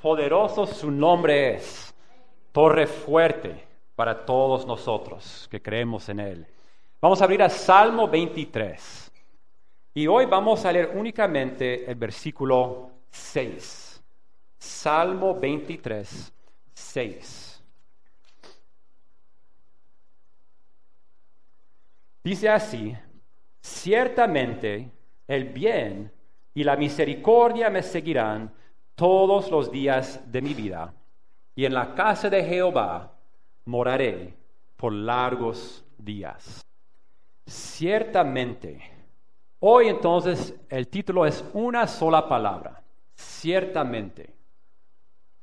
poderoso su nombre es, torre fuerte para todos nosotros que creemos en Él. Vamos a abrir a Salmo 23. Y hoy vamos a leer únicamente el versículo 6. Salmo 23, 6. Dice así, ciertamente el bien y la misericordia me seguirán todos los días de mi vida, y en la casa de Jehová moraré por largos días. Ciertamente, hoy entonces el título es una sola palabra, ciertamente,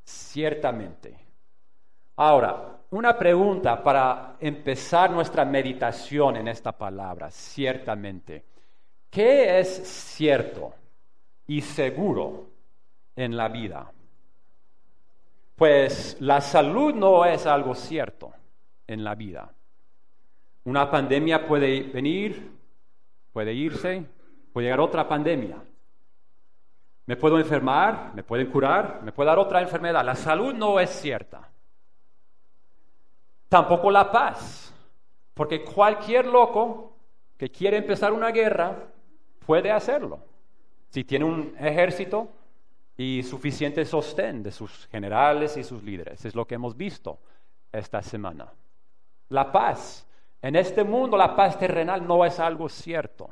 ciertamente. Ahora, una pregunta para empezar nuestra meditación en esta palabra, ciertamente. ¿Qué es cierto y seguro en la vida? Pues la salud no es algo cierto en la vida. Una pandemia puede venir, puede irse, puede llegar otra pandemia. Me puedo enfermar, me pueden curar, me puede dar otra enfermedad. La salud no es cierta. Tampoco la paz, porque cualquier loco que quiere empezar una guerra puede hacerlo. Si tiene un ejército y suficiente sostén de sus generales y sus líderes. Es lo que hemos visto esta semana. La paz. En este mundo la paz terrenal no es algo cierto.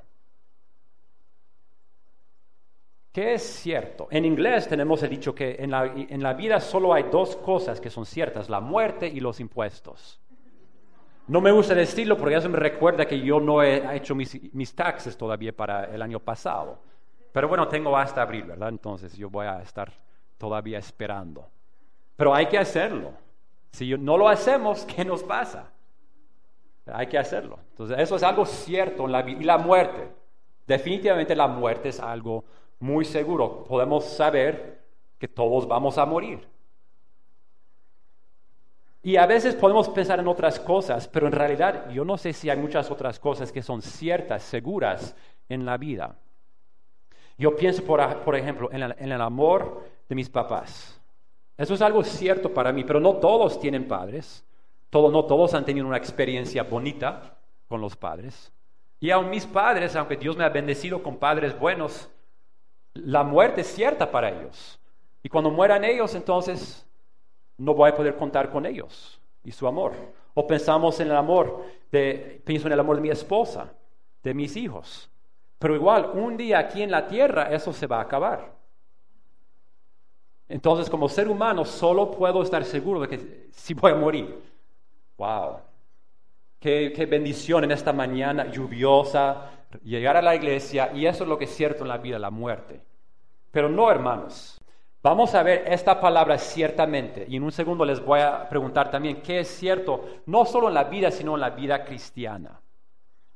¿Qué es cierto? En inglés tenemos el dicho que en la, en la, vida solo hay dos cosas que son ciertas, la muerte y los impuestos. No me gusta decirlo porque eso me recuerda que yo no he hecho mis, mis taxes todavía para el año pasado. Pero bueno, tengo hasta abril, ¿verdad? Entonces yo voy a estar todavía esperando. Pero hay que hacerlo. Si no lo hacemos, ¿qué nos pasa? Hay que hacerlo. Entonces eso es algo cierto en la vida. Y la muerte. Definitivamente la muerte es algo muy seguro. Podemos saber que todos vamos a morir. Y a veces podemos pensar en otras cosas, pero en realidad yo no sé si hay muchas otras cosas que son ciertas, seguras en la vida. Yo pienso, por, ejemplo, en el, amor de mis papás. Eso es algo cierto para mí, pero no todos tienen padres. no todos han tenido una experiencia bonita con los padres. Y aun mis padres, aunque Dios me ha bendecido con padres buenos, la muerte es cierta para ellos. Y cuando mueran ellos, entonces no voy a poder contar con ellos y su amor. O pensamos en el amor de, pienso en el amor de mi esposa, de mis hijos. Pero igual, un día aquí en la tierra eso se va a acabar. Entonces, como ser humano, solo puedo estar seguro de que si voy a morir. ¡Wow! Qué, bendición en esta mañana lluviosa, llegar a la iglesia, y eso es lo que es cierto en la vida, la muerte. Pero no, hermanos. Vamos a ver esta palabra ciertamente y en un segundo les voy a preguntar también qué es cierto, no solo en la vida, sino en la vida cristiana.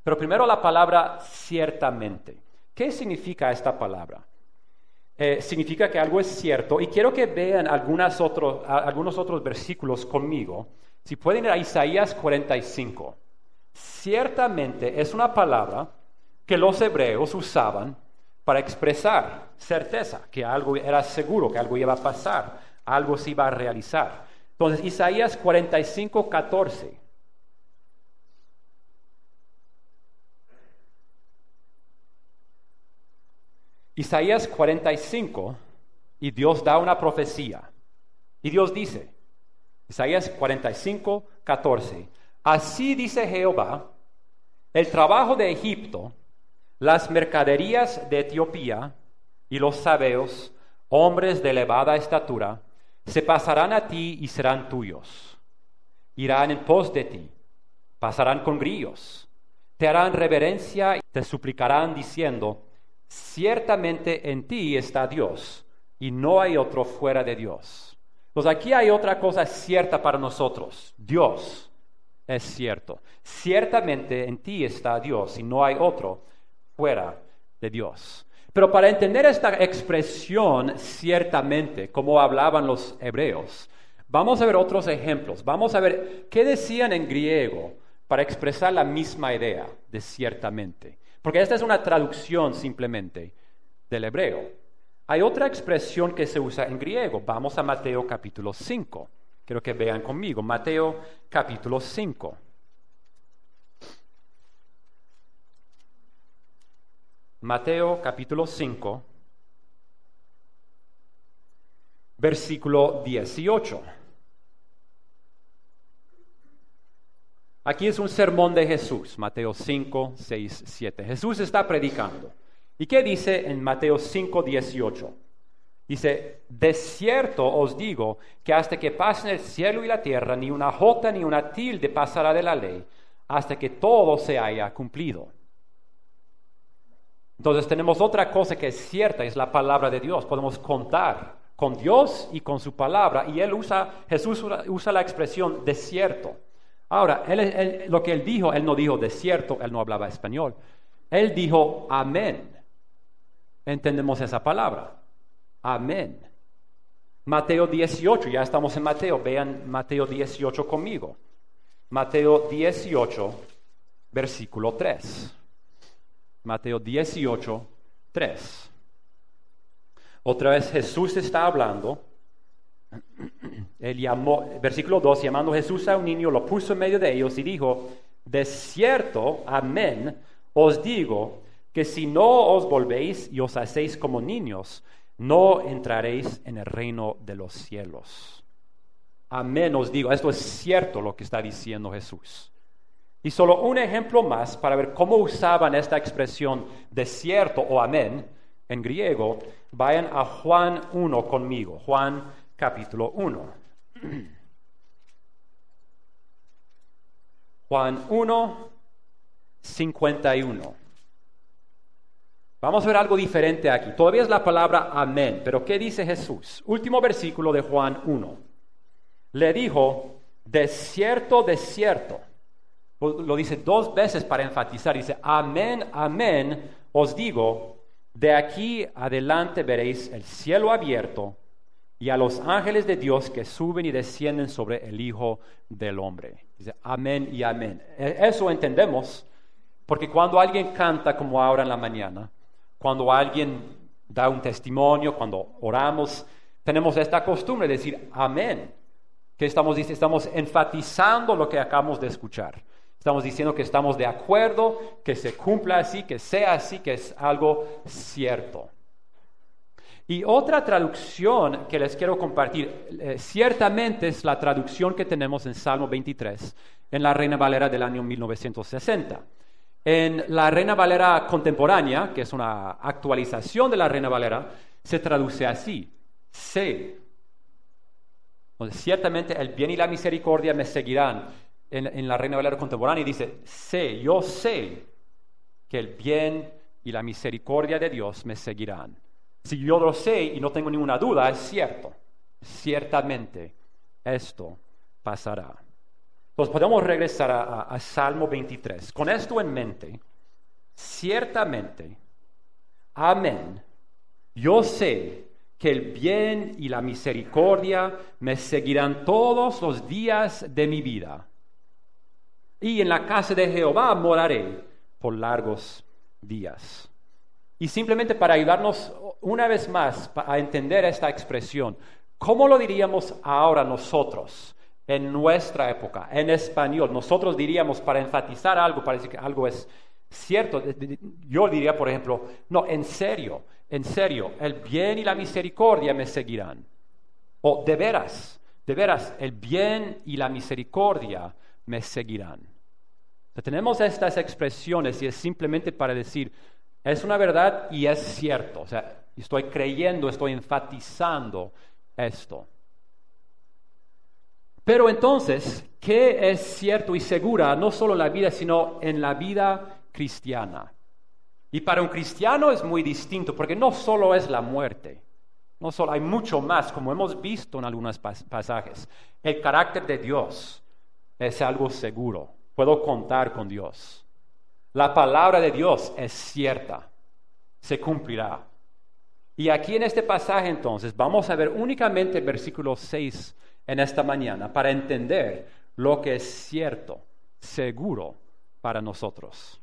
Pero primero la palabra ciertamente. ¿Qué significa esta palabra? Eh, significa que algo es cierto y quiero que vean algunos otros versículos conmigo. Si pueden ir a Isaías 45. Ciertamente es una palabra que los hebreos usaban para expresar certeza, que algo era seguro, que algo iba a pasar, algo se iba a realizar. Entonces, Isaías 45, 14. Isaías 45, y Dios da una profecía. Y Dios dice, Isaías 45, 14, así dice Jehová, el trabajo de Egipto las mercaderías de Etiopía y los sabeos, hombres de elevada estatura, se pasarán a ti y serán tuyos. Irán en pos de ti, pasarán con grillos, te harán reverencia y te suplicarán diciendo, ciertamente en ti está Dios y no hay otro fuera de Dios. Pues aquí hay otra cosa cierta para nosotros, Dios es cierto. Ciertamente en ti está Dios y no hay otro fuera de Dios. Pero para entender esta expresión ciertamente, como hablaban los hebreos, vamos a ver otros ejemplos. Vamos a ver qué decían en griego para expresar la misma idea de ciertamente. Porque esta es una traducción simplemente del hebreo. Hay otra expresión que se usa en griego. Vamos a Mateo capítulo 5. Quiero que vean conmigo. Mateo capítulo 5. Mateo capítulo 5, versículo 18. Aquí es un sermón de Jesús, Mateo 5, 6, 7. Jesús está predicando. ¿Y qué dice en Mateo 5, 18? Dice, de cierto os digo que hasta que pasen el cielo y la tierra, ni una jota ni una tilde pasará de la ley, hasta que todo se haya cumplido. Entonces tenemos otra cosa que es cierta, es la palabra de Dios. Podemos contar con Dios y con su palabra. Y él usa, Jesús usa la expresión desierto. Ahora, lo que él dijo, él no dijo desierto, él no hablaba español. Él dijo amén. Entendemos esa palabra. Amén. Mateo 18, ya estamos en Mateo, vean Mateo 18 conmigo. Mateo 18, versículo 3. Mateo 18, 3. Otra vez Jesús está hablando él llamó, versículo 2, llamando Jesús a un niño, lo puso en medio de ellos y dijo, de cierto, amén, os digo que si no os volvéis y os hacéis como niños, no entraréis en el reino de los cielos. Amén os digo, esto es cierto lo que está diciendo Jesús. Y solo un ejemplo más para ver cómo usaban esta expresión de cierto o amén en griego, vayan a Juan 1 conmigo, Juan capítulo 1. Juan 1, 51. Vamos a ver algo diferente aquí. Todavía es la palabra amén, pero ¿qué dice Jesús? Último versículo de Juan 1. Le dijo, de cierto, de cierto. Lo dice dos veces para enfatizar. Dice, amén, amén, os digo, de aquí adelante veréis el cielo abierto y a los ángeles de Dios que suben y descienden sobre el Hijo del Hombre. Dice, amén y amén. E, eso entendemos, porque cuando alguien canta como ahora en la mañana, cuando alguien da un testimonio, cuando oramos, tenemos esta costumbre de decir amén, que estamos, estamos enfatizando lo que acabamos de escuchar. Estamos diciendo que estamos de acuerdo, que se cumpla así, que sea así, que es algo cierto. Y otra traducción que les quiero compartir, eh, ciertamente es la traducción que tenemos en Salmo 23, en la Reina Valera del año 1960. En la Reina Valera contemporánea, que es una actualización de la Reina Valera, se traduce así, sé. ciertamente el bien y la misericordia me seguirán. En, en la Reina Valera contemporánea dice, sé, yo sé que el bien y la misericordia de Dios me seguirán. Si yo lo sé y no tengo ninguna duda, es cierto. Ciertamente esto pasará. Entonces podemos regresar a, Salmo 23. Con esto en mente, ciertamente, amén, yo sé que el bien y la misericordia me seguirán todos los días de mi vida. Y en la casa de Jehová moraré por largos días. Y simplemente para ayudarnos una vez más a entender esta expresión, ¿cómo lo diríamos ahora nosotros en nuestra época, en español? Nosotros diríamos para enfatizar algo, para decir que algo es cierto, yo diría, por ejemplo, no, en serio, en serio, el bien y la misericordia me seguirán. O de veras, de veras, el bien y la misericordia me seguirán. tenemos estas expresiones y es simplemente para decir, es una verdad y es cierto. O sea, estoy creyendo, estoy enfatizando esto. Pero entonces, ¿qué es cierto y segura no solo en la vida, sino en la vida cristiana? Y para un cristiano es muy distinto, porque no solo es la muerte, no solo hay mucho más, como hemos visto en algunos pasajes. El carácter de Dios es algo seguro. Puedo contar con Dios. La palabra de Dios es cierta, se cumplirá. Y aquí en este pasaje entonces vamos a ver únicamente el versículo 6 en esta mañana para entender lo que es cierto, seguro para nosotros.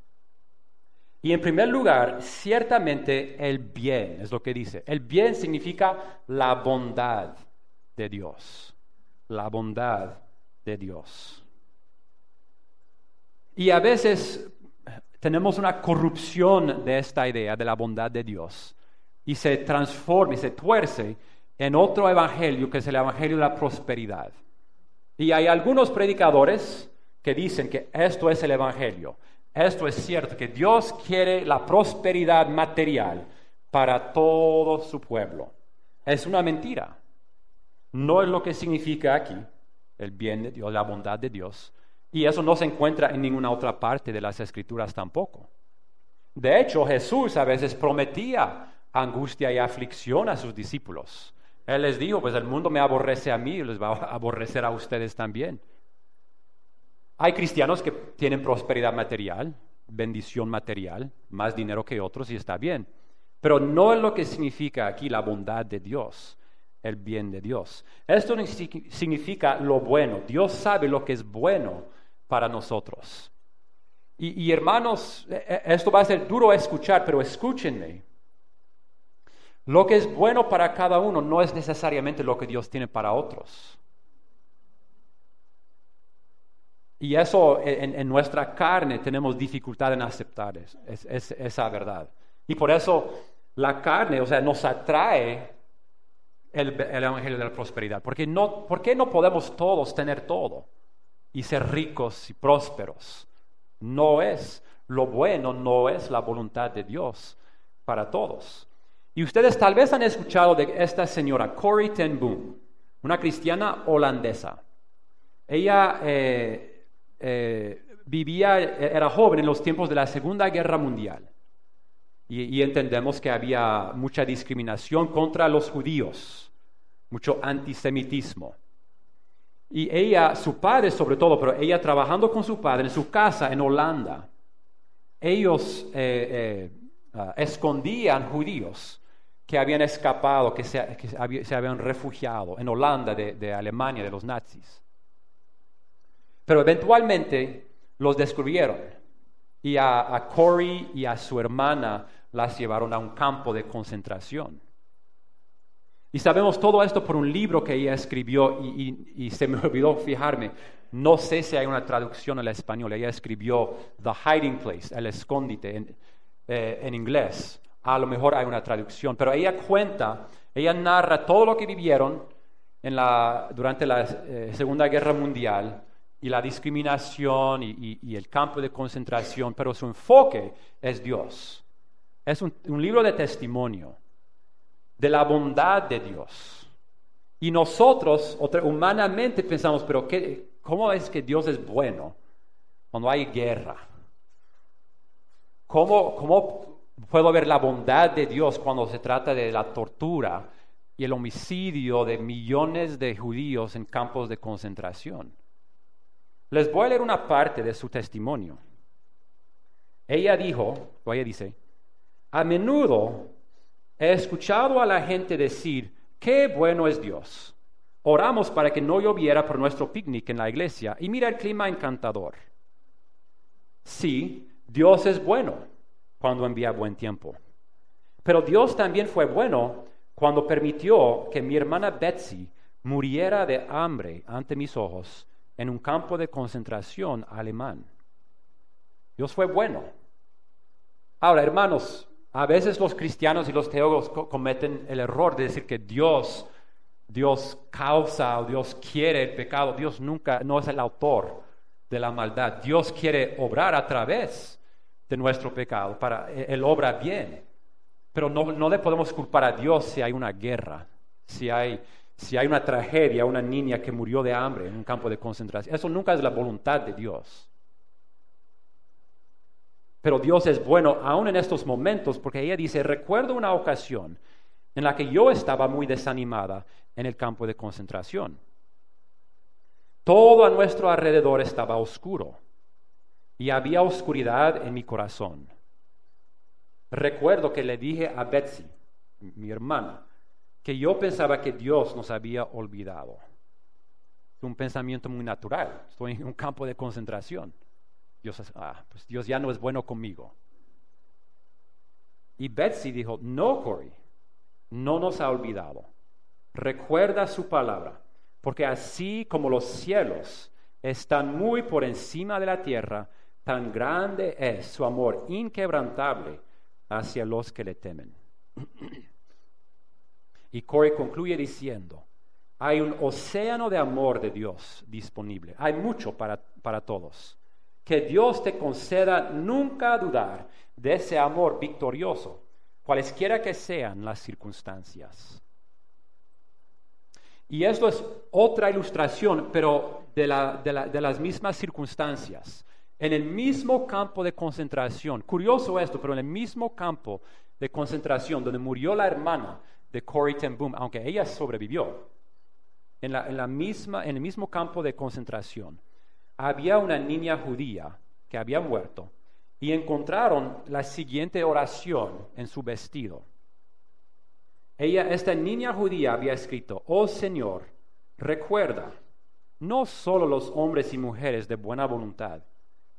Y en primer lugar, ciertamente el bien, es lo que dice. El bien significa la bondad de Dios. La bondad de Dios. Y a veces tenemos una corrupción de esta idea de la bondad de Dios y se transforma y se tuerce en otro evangelio que es el evangelio de la prosperidad. Y hay algunos predicadores que dicen que esto es el evangelio. Esto es cierto, que Dios quiere la prosperidad material para todo su pueblo. Es una mentira. No es lo que significa aquí el bien de Dios, la bondad de Dios. Y eso no se encuentra en ninguna otra parte de las escrituras tampoco. De hecho, Jesús a veces prometía angustia y aflicción a sus discípulos. Él les dijo, pues el mundo me aborrece a mí, les va a aborrecer a ustedes también. Hay cristianos que tienen prosperidad material, bendición material, más dinero que otros y está bien. Pero no es lo que significa aquí la bondad de Dios, el bien de Dios. Esto significa lo bueno. Dios sabe lo que es bueno para nosotros. Y, hermanos, e, e, esto va a ser duro escuchar, pero escúchenme. Lo que es bueno para cada uno no es necesariamente lo que Dios tiene para otros. Y eso en, nuestra carne tenemos dificultad en aceptar es, esa verdad. Y por eso la carne, o sea, nos atrae el, Evangelio de la Prosperidad. Porque no, ¿Por qué no podemos todos tener todo y ser ricos y prósperos? No es lo bueno, no es la voluntad de Dios para todos. Y ustedes tal vez han escuchado de esta señora, Corrie ten Boom, una cristiana holandesa. Ella eh, eh, vivía, era joven en los tiempos de la Segunda Guerra Mundial. Y, entendemos que había mucha discriminación contra los judíos, mucho antisemitismo. Y ella, su padre sobre todo, pero ella trabajando con su padre en su casa en Holanda, ellos eh, ah, escondían judíos que habían escapado, que se, habían refugiado en Holanda de, Alemania, de los nazis. Pero eventualmente los descubrieron y a Corey y a su hermana las llevaron a un campo de concentración. Y sabemos todo esto por un libro que ella escribió y, se me olvidó fijarme. No sé si hay una traducción al español. Ella escribió The Hiding Place, el escondite en eh, inglés a lo mejor hay una traducción, pero ella cuenta, ella narra todo lo que vivieron en la, durante la eh, Segunda Guerra Mundial y la discriminación y, el campo de concentración, pero su enfoque es Dios. Es un, libro de testimonio de la bondad de Dios. Y nosotros humanamente pensamos, pero qué, ¿cómo es que Dios es bueno cuando hay guerra? ¿Cómo, cómo Puedo ver la bondad de Dios cuando se trata de la tortura y el homicidio de millones de judíos en campos de concentración. Les voy a leer una parte de su testimonio. Ella dijo, o ella dice, a menudo he escuchado a la gente decir, qué bueno es Dios. Oramos para que no lloviera por nuestro picnic en la iglesia y mira el clima encantador. Sí, Dios es bueno cuando envía buen tiempo. Pero Dios también fue bueno cuando permitió que mi hermana Betsy muriera de hambre ante mis ojos en un campo de concentración alemán. Dios fue bueno. Ahora, hermanos, a veces los cristianos y los teólogos cometen el error de decir que Dios, Dios causa o Dios quiere el pecado. Dios nunca, no es el autor de la maldad. Dios quiere obrar a través de nuestro pecado, para Él obra bien. Pero no, le podemos culpar a Dios si hay una guerra, si hay, si hay una tragedia, una niña que murió de hambre en un campo de concentración. Eso nunca es la voluntad de Dios. Pero Dios es bueno aún en estos momentos porque ella dice, recuerdo una ocasión en la que yo estaba muy desanimada en el campo de concentración. Todo a nuestro alrededor estaba oscuro y había oscuridad en mi corazón. Recuerdo que le dije a Betsy, mi hermana, que yo pensaba que Dios nos había olvidado. Un pensamiento muy natural. Estoy en un campo de concentración. Dios, ah, pues Dios ya no es bueno conmigo. Y Betsy dijo, no, Corey, no nos ha olvidado. Recuerda su palabra, porque así como los cielos están muy por encima de la tierra, tan grande es su amor inquebrantable hacia los que le temen. y Corey concluye diciendo, hay un océano de amor de Dios disponible, hay mucho para, para todos. Que Dios te conceda nunca dudar de ese amor victorioso, cualesquiera que sean las circunstancias. Y esto es otra ilustración, pero de, las mismas circunstancias. En el mismo campo de concentración, curioso esto, pero en el mismo campo de concentración donde murió la hermana de Corey Ten Boom, aunque ella sobrevivió, en, el mismo campo de concentración, había una niña judía que había muerto y encontraron la siguiente oración en su vestido. Ella, esta niña judía había escrito, oh Señor, recuerda no solo los hombres y mujeres de buena voluntad,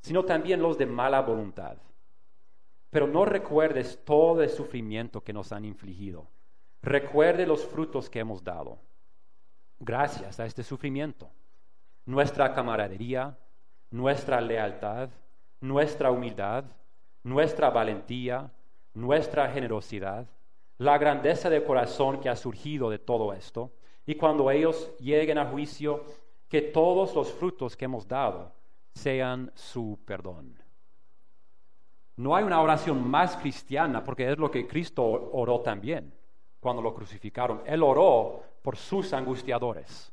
sino también los de mala voluntad. Pero no recuerdes todo el sufrimiento que nos han infligido. Recuerde los frutos que hemos dado. Gracias a este sufrimiento, nuestra camaradería, nuestra lealtad, nuestra humildad, nuestra valentía, nuestra generosidad, la grandeza de corazón que ha surgido de todo esto, y cuando ellos lleguen a juicio, que todos los frutos que hemos dado sean su perdón. No hay una oración más cristiana porque es lo que Cristo oró también cuando lo crucificaron. Él oró por sus angustiadores.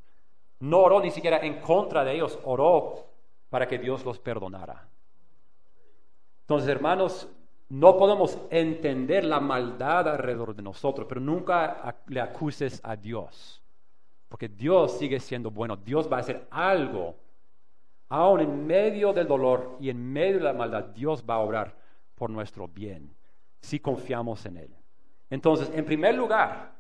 No oró ni siquiera en contra de ellos, oró para que Dios los perdonara. Entonces, hermanos, no podemos entender la maldad alrededor de nosotros, pero nunca le acuses a Dios. Porque Dios sigue siendo bueno. Dios va a hacer algo. Aún en medio del dolor y en medio de la maldad, Dios va a obrar por nuestro bien, si confiamos en Él. Entonces, en primer lugar,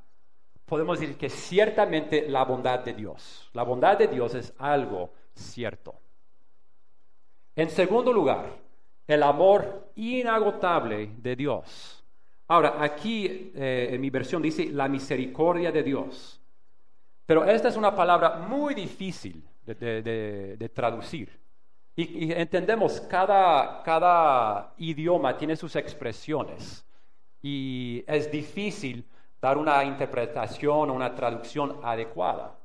podemos decir que ciertamente la bondad de Dios, la bondad de Dios es algo cierto. En segundo lugar, el amor inagotable de Dios. Ahora, aquí eh, en mi versión dice la misericordia de Dios. Pero esta es una palabra muy difícil de, traducir. Y, entendemos, cada, cada idioma tiene sus expresiones. Y es difícil dar una interpretación o una traducción adecuada.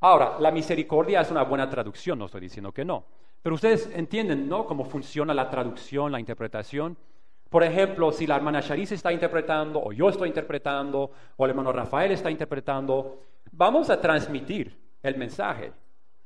Ahora, la misericordia es una buena traducción, no estoy diciendo que no. Pero ustedes entienden, ¿no? Cómo funciona la traducción, la interpretación. Por ejemplo, si la hermana Sharice está interpretando, o yo estoy interpretando, o el hermano Rafael está interpretando, vamos a transmitir el mensaje.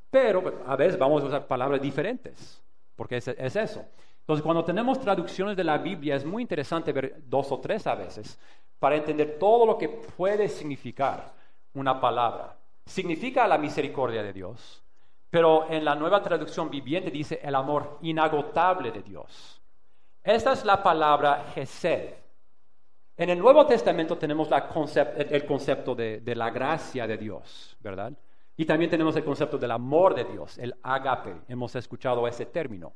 Pero a veces vamos a usar palabras diferentes, porque es, es eso. Entonces, cuando tenemos traducciones de la Biblia, es muy interesante ver dos o tres a veces para entender todo lo que puede significar una palabra. Significa la misericordia de Dios, pero en la nueva traducción viviente dice el amor inagotable de Dios. Esta es la palabra Gesed. En el Nuevo Testamento tenemos el concepto de, de, la gracia de Dios, ¿verdad? Y también tenemos el concepto del amor de Dios, el agape. Hemos escuchado ese término.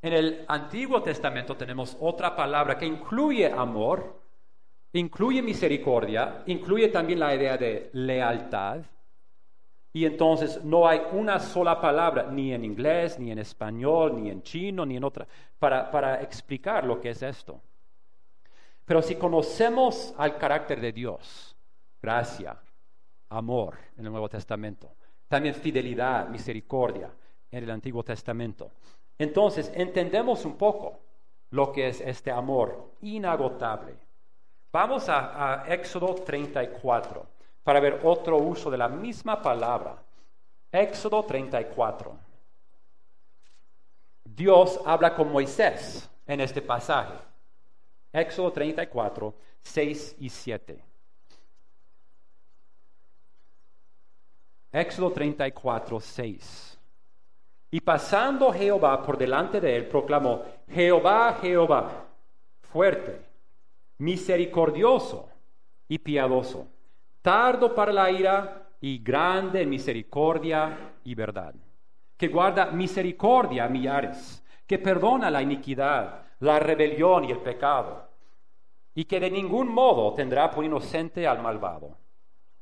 En el Antiguo Testamento tenemos otra palabra que incluye amor, incluye misericordia, incluye también la idea de lealtad, y entonces no hay una sola palabra, ni en inglés, ni en español, ni en chino, ni en otra, para, explicar lo que es esto. Pero si conocemos al carácter de Dios, gracia, amor en el Nuevo Testamento, también fidelidad, misericordia en el Antiguo Testamento, entonces entendemos un poco lo que es este amor inagotable. Vamos a, a Éxodo 34 para ver otro uso de la misma palabra. Éxodo 34. Dios habla con Moisés en este pasaje. Éxodo 34, 6 y 7. Éxodo 34, 6. Y pasando Jehová por delante de él, proclamó, Jehová, Jehová, fuerte, misericordioso y piadoso tardo para la ira y grande en misericordia y verdad, que guarda misericordia a millares, que perdona la iniquidad, la rebelión y el pecado, y que de ningún modo tendrá por inocente al malvado,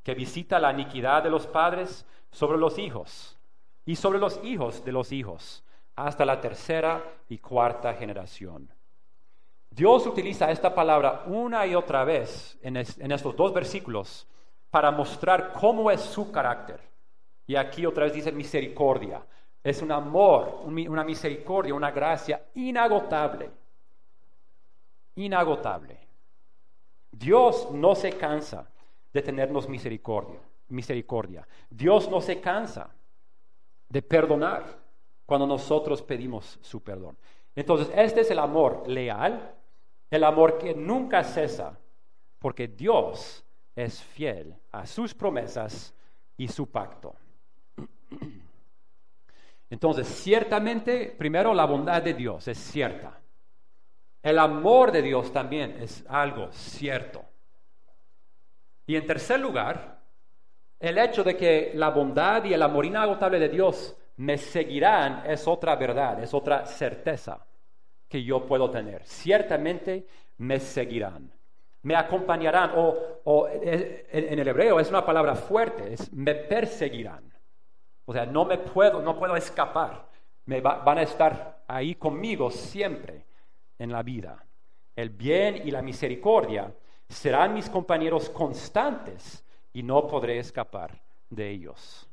que visita la iniquidad de los padres sobre los hijos y sobre los hijos de los hijos, hasta la tercera y cuarta generación. Dios utiliza esta palabra una y otra vez en, estos dos versículos para mostrar cómo es su carácter. Y aquí otra vez dice misericordia. Es un amor, una misericordia, una gracia inagotable. Inagotable. Dios no se cansa de tenernos misericordia, misericordia. Dios no se cansa de perdonar cuando nosotros pedimos su perdón. Entonces, este es el amor leal, el amor que nunca cesa, porque Dios es fiel a sus promesas y su pacto. Entonces, ciertamente, primero la bondad de Dios es cierta. El amor de Dios también es algo cierto. Y en tercer lugar, el hecho de que la bondad y el amor inagotable de Dios me seguirán es otra verdad, es otra certeza que yo puedo tener. Ciertamente me seguirán, me acompañarán, o, en el hebreo es una palabra fuerte, es me perseguirán. O sea, no me puedo, no puedo escapar. Me van a estar ahí conmigo siempre en la vida. El bien y la misericordia serán mis compañeros constantes y no podré escapar de ellos.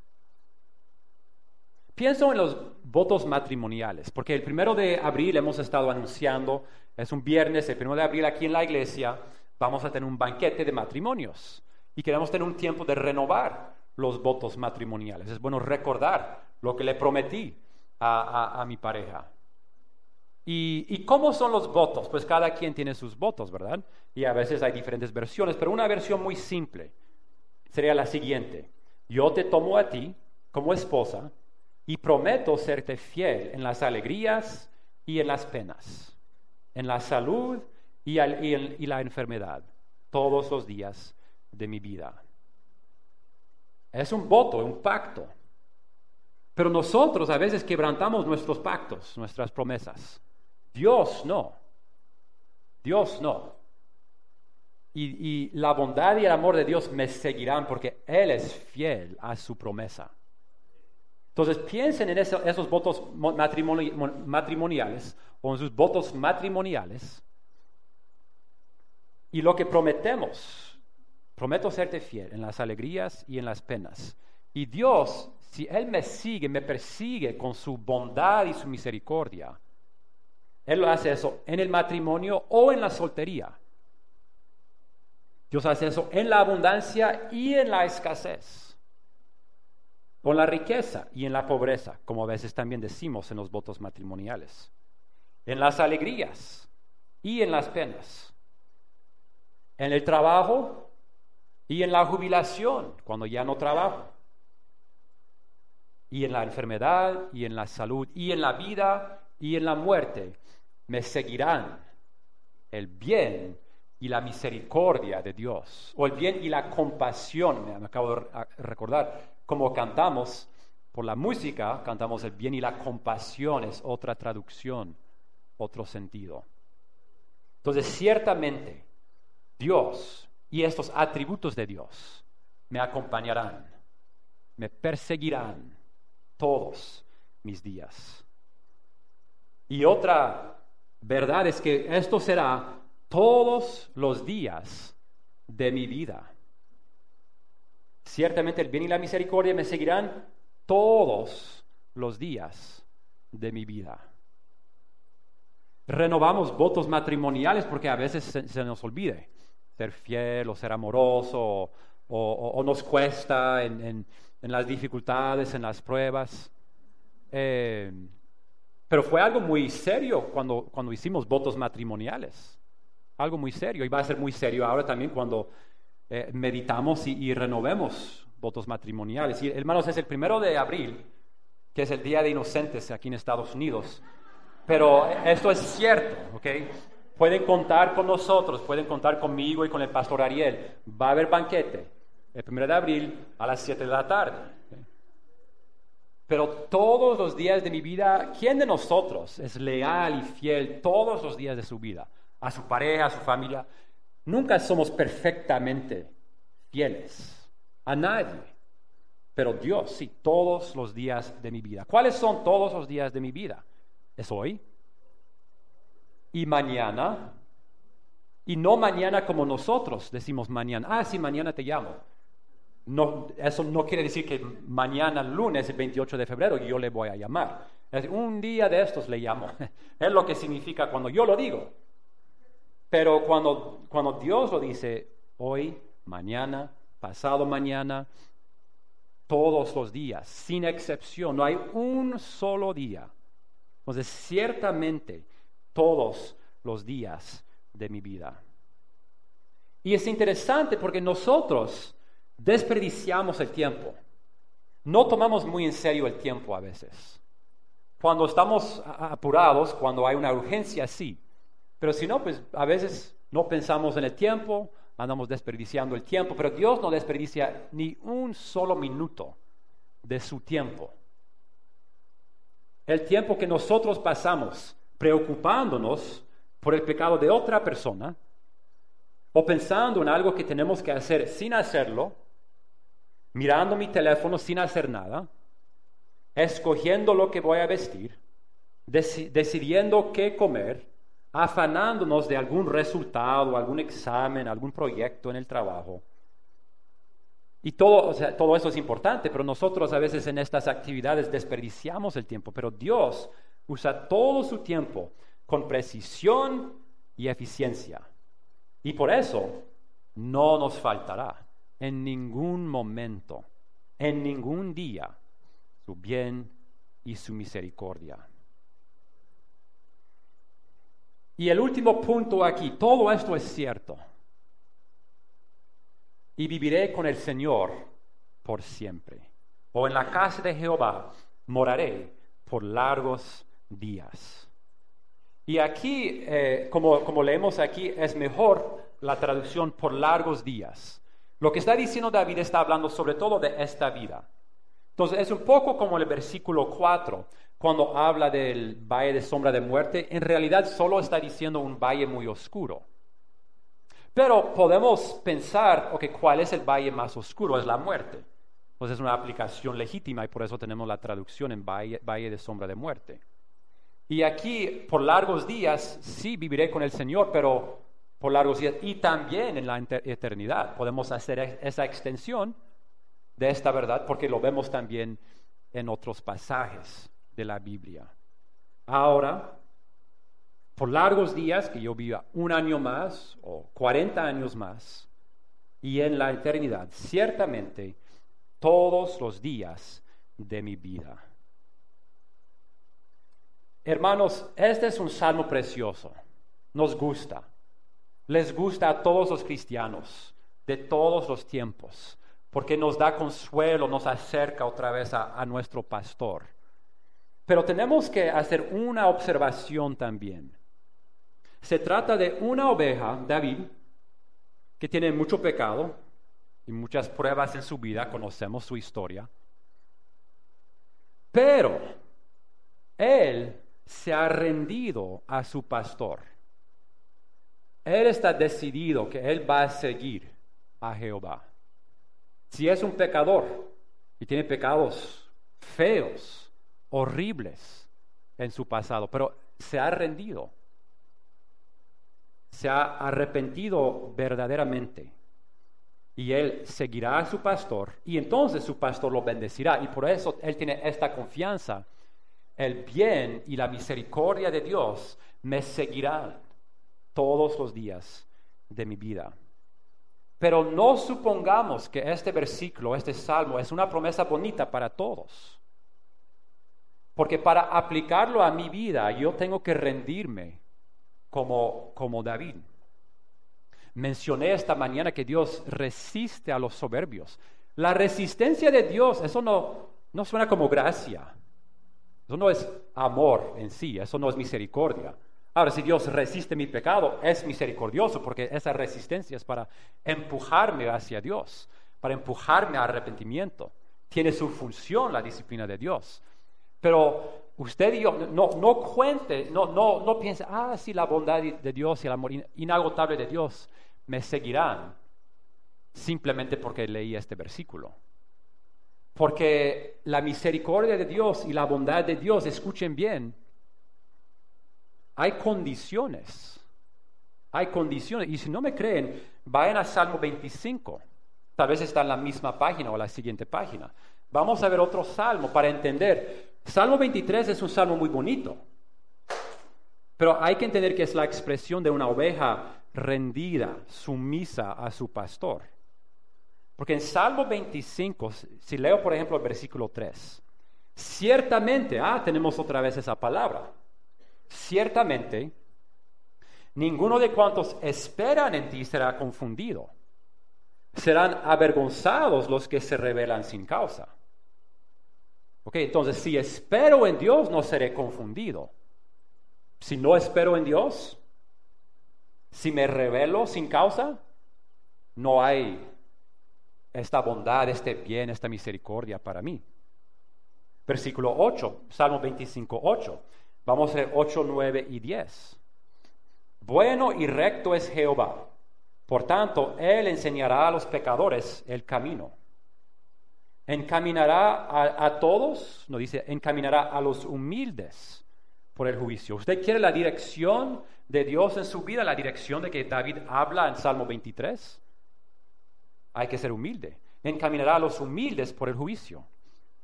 Pienso en los votos matrimoniales, porque el primero de abril hemos estado anunciando, es un viernes, el primero de abril aquí en la iglesia, vamos a tener un banquete de matrimonios y queremos tener un tiempo de renovar los votos matrimoniales. Es bueno recordar lo que le prometí a, mi pareja. ¿Y, ¿Y, cómo son los votos? Pues cada quien tiene sus votos, ¿verdad? Y a veces hay diferentes versiones, pero una versión muy simple sería la siguiente. Yo te tomo a ti como esposa y prometo serte fiel en las alegrías y en las penas, en la salud y, la enfermedad, todos los días de mi vida. Es un voto, un pacto. Pero nosotros a veces quebrantamos nuestros pactos, nuestras promesas. Dios no. Dios no. Y, y, la bondad y el amor de Dios me seguirán porque Él es fiel a su promesa. Entonces piensen en esos votos matrimoniales o en sus votos matrimoniales y lo que prometemos. Prometo serte fiel en las alegrías y en las penas. Y Dios, si Él me sigue, me persigue con su bondad y su misericordia, Él lo hace eso en el matrimonio o en la soltería. Dios hace eso en la abundancia y en la escasez con la riqueza y en la pobreza, como a veces también decimos en los votos matrimoniales, en las alegrías y en las penas, en el trabajo y en la jubilación, cuando ya no trabajo, y en la enfermedad y en la salud y en la vida y en la muerte, me seguirán el bien y la misericordia de Dios, o el bien y la compasión, me acabo de recordar, como cantamos, por la música cantamos el bien y la compasión, es otra traducción, otro sentido. Entonces, ciertamente, Dios y estos atributos de Dios me acompañarán, me perseguirán todos mis días. Y otra verdad es que esto será todos los días de mi vida. Ciertamente el bien y la misericordia me seguirán todos los días de mi vida. Renovamos votos matrimoniales porque a veces se, nos olvide ser fiel o ser amoroso o, nos cuesta en, las dificultades, en las pruebas. Eh, pero fue algo muy serio cuando, cuando hicimos votos matrimoniales. Algo muy serio. Y va a ser muy serio ahora también cuando eh, meditamos y, renovemos votos matrimoniales. Y hermanos, es el primero de abril, que es el Día de Inocentes aquí en Estados Unidos. Pero esto es cierto, ¿ok? Pueden contar con nosotros, pueden contar conmigo y con el pastor Ariel. Va a haber banquete el primero de abril a las 7 de la tarde. Pero todos los días de mi vida, ¿quién de nosotros es leal y fiel todos los días de su vida? A su pareja, a su familia Nunca somos perfectamente fieles a nadie. Pero Dios, sí, todos los días de mi vida. ¿Cuáles son todos los días de mi vida? Es hoy y mañana. Y no mañana como nosotros decimos mañana. Ah, sí, mañana te llamo. No, eso no quiere decir que mañana, lunes, el 28 de febrero, yo le voy a llamar. Es un día de estos le llamo. Es lo que significa cuando yo lo digo. Pero cuando, cuando Dios lo dice, hoy, mañana, pasado mañana, todos los días, sin excepción, no hay un solo día. Entonces, ciertamente, todos los días de mi vida. Y es interesante porque nosotros desperdiciamos el tiempo. No tomamos muy en serio el tiempo a veces. Cuando estamos apurados, cuando hay una urgencia, sí. Pero si no, pues a veces no pensamos en el tiempo, andamos desperdiciando el tiempo, pero Dios no desperdicia ni un solo minuto de su tiempo. El tiempo que nosotros pasamos preocupándonos por el pecado de otra persona o pensando en algo que tenemos que hacer sin hacerlo, mirando mi teléfono sin hacer nada, escogiendo lo que voy a vestir, decidiendo qué comer, afanándonos de algún resultado, algún examen, algún proyecto en el trabajo. Y todo, todo eso es importante, pero nosotros a veces en estas actividades desperdiciamos el tiempo, pero Dios usa todo su tiempo con precisión y eficiencia. Y por eso no nos faltará en ningún momento, en ningún día, su bien y su misericordia. Y el último punto aquí, todo esto es cierto. Y viviré con el Señor por siempre. O en la casa de Jehová moraré por largos días. Y aquí, eh, como, como leemos aquí, es mejor la traducción por largos días. Lo que está diciendo David está hablando sobre todo de esta vida. Entonces es un poco como el versículo 4, cuando habla del valle de sombra de muerte, en realidad solo está diciendo un valle muy oscuro. Pero podemos pensar, ok, ¿cuál es el valle más oscuro? Es la muerte. Pues es una aplicación legítima y por eso tenemos la traducción en valle, valle de sombra de muerte. Y aquí, por largos días, sí viviré con el Señor, pero por largos días y también en la eternidad. Podemos hacer e-, esa extensión de esta verdad porque lo vemos también en otros pasajes de la Biblia. Ahora, por largos días, que yo viva un año más o 40 años más, y en la eternidad, ciertamente todos los días de mi vida. Hermanos, este es un salmo precioso. Nos gusta. Les gusta a todos los cristianos de todos los tiempos, porque nos da consuelo, nos acerca otra vez a, nuestro pastor. Pero tenemos que hacer una observación también. Se trata de una oveja, David, que tiene mucho pecado y muchas pruebas en su vida, conocemos su historia. Pero él se ha rendido a su pastor. Él está decidido que él va a seguir a Jehová. Si es un pecador y tiene pecados feos, horribles en su pasado, pero se ha rendido, se ha arrepentido verdaderamente y él seguirá a su pastor y entonces su pastor lo bendecirá y por eso él tiene esta confianza el bien y la misericordia de Dios me seguirán todos los días de mi vida. Pero no supongamos que este versículo, este salmo, es una promesa bonita para todos. Porque para aplicarlo a mi vida yo tengo que rendirme como, como David. Mencioné esta mañana que Dios resiste a los soberbios. La resistencia de Dios, eso no, no suena como gracia. Eso no es amor en sí, eso no es misericordia. Ahora, si Dios resiste mi pecado, es misericordioso porque esa resistencia es para empujarme hacia Dios, para empujarme a arrepentimiento. Tiene su función la disciplina de Dios. Pero usted y yo, no, no cuente, no, no, no piense, ah, sí, la bondad de Dios y el amor inagotable de Dios me seguirán simplemente porque leí este versículo. Porque la misericordia de Dios y la bondad de Dios, escuchen bien, hay condiciones. Hay condiciones. Y si no me creen, vayan a Salmo 25. Tal vez está en la misma página o la siguiente página. Vamos a ver otro salmo para entender. Salmo 23 es un salmo muy bonito. Pero hay que entender que es la expresión de una oveja rendida, sumisa a su pastor. Porque en Salmo 25, si leo por ejemplo el versículo 3, ciertamente, ah, tenemos otra vez esa palabra, ciertamente, ninguno de cuantos esperan en ti será confundido. Serán avergonzados los que se rebelan sin causa. Ok, entonces si espero en Dios no seré confundido. Si no espero en Dios, si me revelo sin causa, no hay esta bondad, este bien, esta misericordia para mí. Versículo 8, Salmo 25, 8. Vamos a ver 8, 9 y 10. Bueno y recto es Jehová. Por tanto, Él enseñará a los pecadores el camino. Encaminará a, a todos, no dice, encaminará a los humildes por el juicio. ¿Usted quiere la dirección de Dios en su vida, la dirección de que David habla en Salmo 23? Hay que ser humilde. Encaminará a los humildes por el juicio.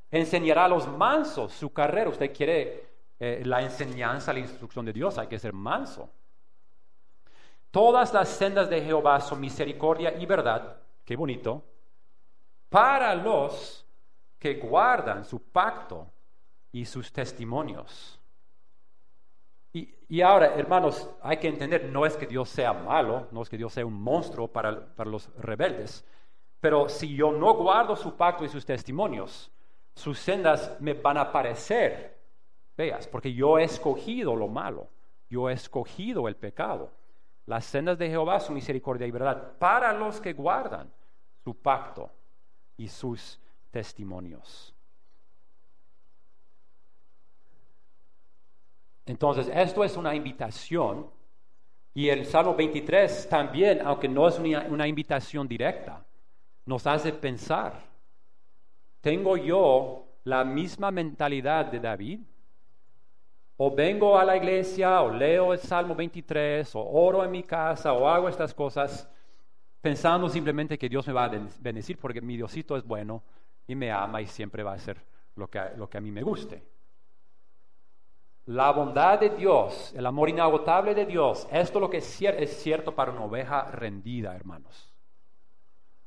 Enseñará a los mansos su carrera. Usted quiere eh, la enseñanza, la instrucción de Dios, hay que ser manso. Todas las sendas de Jehová son misericordia y verdad. Qué bonito. Para los que guardan su pacto y sus testimonios. Y, ahora, hermanos, hay que entender, no es que Dios sea malo, no es que Dios sea un monstruo para, para los rebeldes, pero si yo no guardo su pacto y sus testimonios, sus sendas me van a parecer veas, porque yo he escogido lo malo, yo he escogido el pecado. Las sendas de Jehová son misericordia y verdad para los que guardan su pacto y sus testimonios. Entonces, esto es una invitación y el Salmo 23 también, aunque no es una, invitación directa, nos hace pensar, ¿tengo yo la misma mentalidad de David? ¿O vengo a la iglesia, o leo el Salmo 23, o oro en mi casa, o hago estas cosas pensando simplemente que Dios me va a bendecir porque mi Diosito es bueno y me ama y siempre va a hacer lo que, lo que a mí me guste? La bondad de Dios, el amor inagotable de Dios, esto lo que es, es cierto para una oveja rendida, hermanos.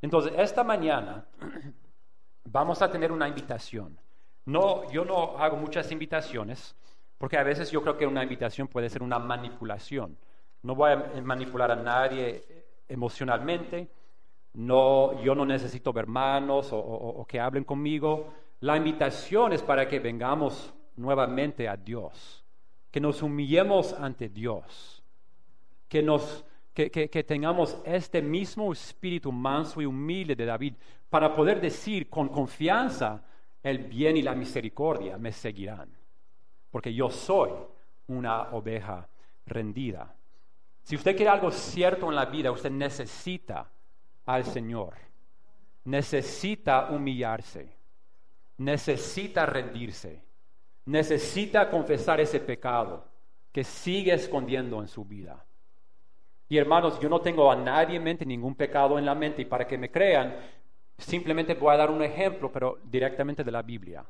Entonces, esta mañana vamos a tener una invitación. No, yo no hago muchas invitaciones, porque a veces yo creo que una invitación puede ser una manipulación. No voy a manipular a nadie emocionalmente. No, yo no necesito ver manos o que hablen conmigo. La invitación es para que vengamos nuevamente a Dios, que nos humillemos ante Dios, que, nos, que, que, tengamos este mismo espíritu manso y humilde de David para poder decir con confianza, el bien y la misericordia me seguirán, porque yo soy una oveja rendida. Si usted quiere algo cierto en la vida, usted necesita al Señor, necesita humillarse, necesita rendirse necesita confesar ese pecado que sigue escondiendo en su vida. Y hermanos, yo no tengo a nadie en mente ningún pecado en la mente y para que me crean, simplemente voy a dar un ejemplo, pero directamente de la Biblia.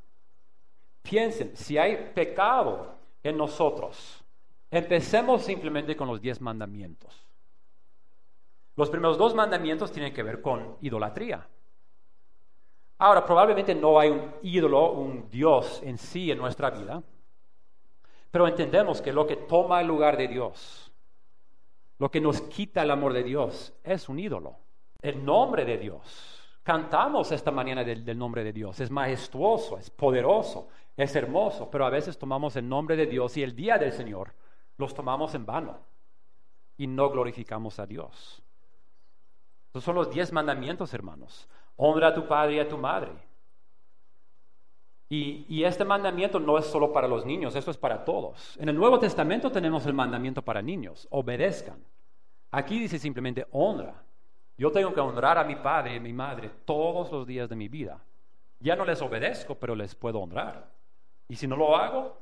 Piensen, si hay pecado en nosotros, empecemos simplemente con los diez mandamientos. Los primeros dos mandamientos tienen que ver con idolatría. Ahora, probablemente no hay un ídolo, un Dios en sí en nuestra vida, pero entendemos que lo que toma el lugar de Dios, lo que nos quita el amor de Dios, es un ídolo. El nombre de Dios. Cantamos esta mañana del, nombre de Dios. Es majestuoso, es poderoso, es hermoso, pero a veces tomamos el nombre de Dios y el día del Señor los tomamos en vano y no glorificamos a Dios. Estos son los diez mandamientos, hermanos. Honra a tu padre y a tu madre. Y, este mandamiento no es solo para los niños, esto es para todos. En el Nuevo Testamento tenemos el mandamiento para niños, obedezcan. Aquí dice simplemente honra. Yo tengo que honrar a mi padre y a mi madre todos los días de mi vida. Ya no les obedezco, pero les puedo honrar. Y si no lo hago,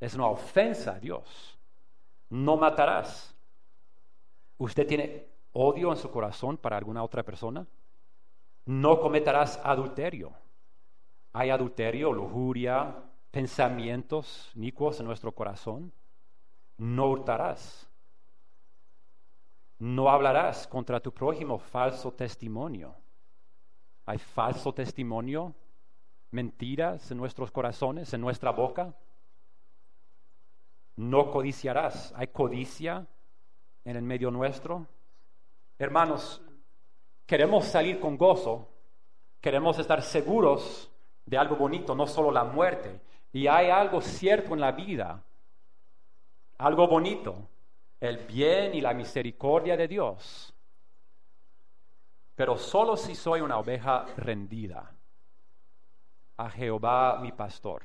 es una ofensa a Dios. No matarás. ¿Usted tiene odio en su corazón para alguna otra persona? No cometerás adulterio. Hay adulterio, lujuria, pensamientos inicuos en nuestro corazón. No hurtarás. No hablarás contra tu prójimo falso testimonio. Hay falso testimonio, mentiras en nuestros corazones, en nuestra boca. No codiciarás. Hay codicia en el medio nuestro. Hermanos, queremos salir con gozo, queremos estar seguros de algo bonito, no solo la muerte. Y hay algo cierto en la vida, algo bonito, el bien y la misericordia de Dios. Pero solo si soy una oveja rendida a Jehová mi pastor.